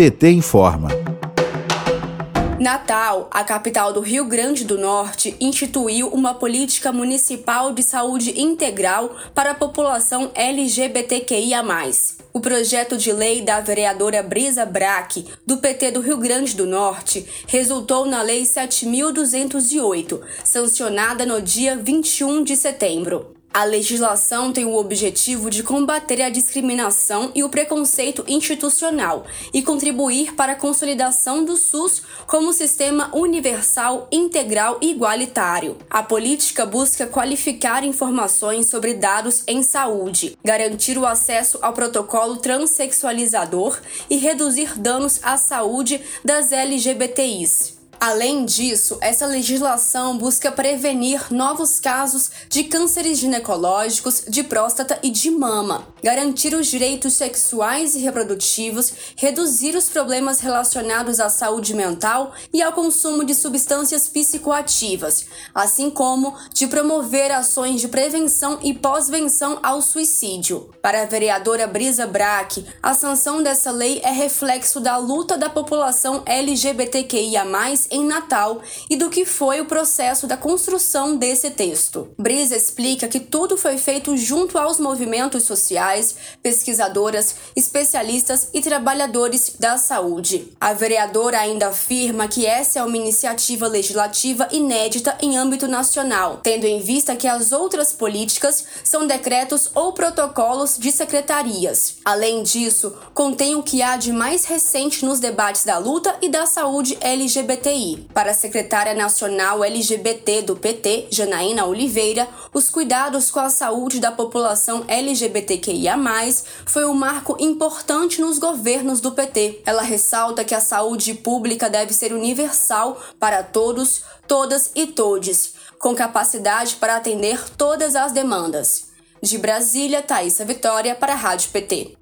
PT informa. Natal, a capital do Rio Grande do Norte, instituiu uma política municipal de saúde integral para a população LGBTQIA. O projeto de lei da vereadora Brisa Braque, do PT do Rio Grande do Norte, resultou na Lei 7.208, sancionada no dia 21 de setembro. A legislação tem o objetivo de combater a discriminação e o preconceito institucional e contribuir para a consolidação do SUS como sistema universal, integral e igualitário. A política busca qualificar informações sobre dados em saúde, garantir o acesso ao protocolo transexualizador e reduzir danos à saúde das LGBTIs. Além disso, essa legislação busca prevenir novos casos de cânceres ginecológicos, de próstata e de mama, garantir os direitos sexuais e reprodutivos, reduzir os problemas relacionados à saúde mental e ao consumo de substâncias psicoativas, assim como de promover ações de prevenção e pós-venção ao suicídio. Para a vereadora Brisa Braque, a sanção dessa lei é reflexo da luta da população LGBTQIA+ em Natal e do que foi o processo da construção desse texto. Brisa explica que tudo foi feito junto aos movimentos sociais, pesquisadoras, especialistas e trabalhadores da saúde. A vereadora ainda afirma que essa é uma iniciativa legislativa inédita em âmbito nacional, tendo em vista que as outras políticas são decretos ou protocolos de secretarias. Além disso, contém o que há de mais recente nos debates da luta e da saúde LGBTI para a secretária nacional LGBT do PT, Janaína Oliveira, os cuidados com a saúde da população LGBTQIA, foi um marco importante nos governos do PT. Ela ressalta que a saúde pública deve ser universal para todos, todas e todes, com capacidade para atender todas as demandas. De Brasília, Thaisa Vitória para a Rádio PT.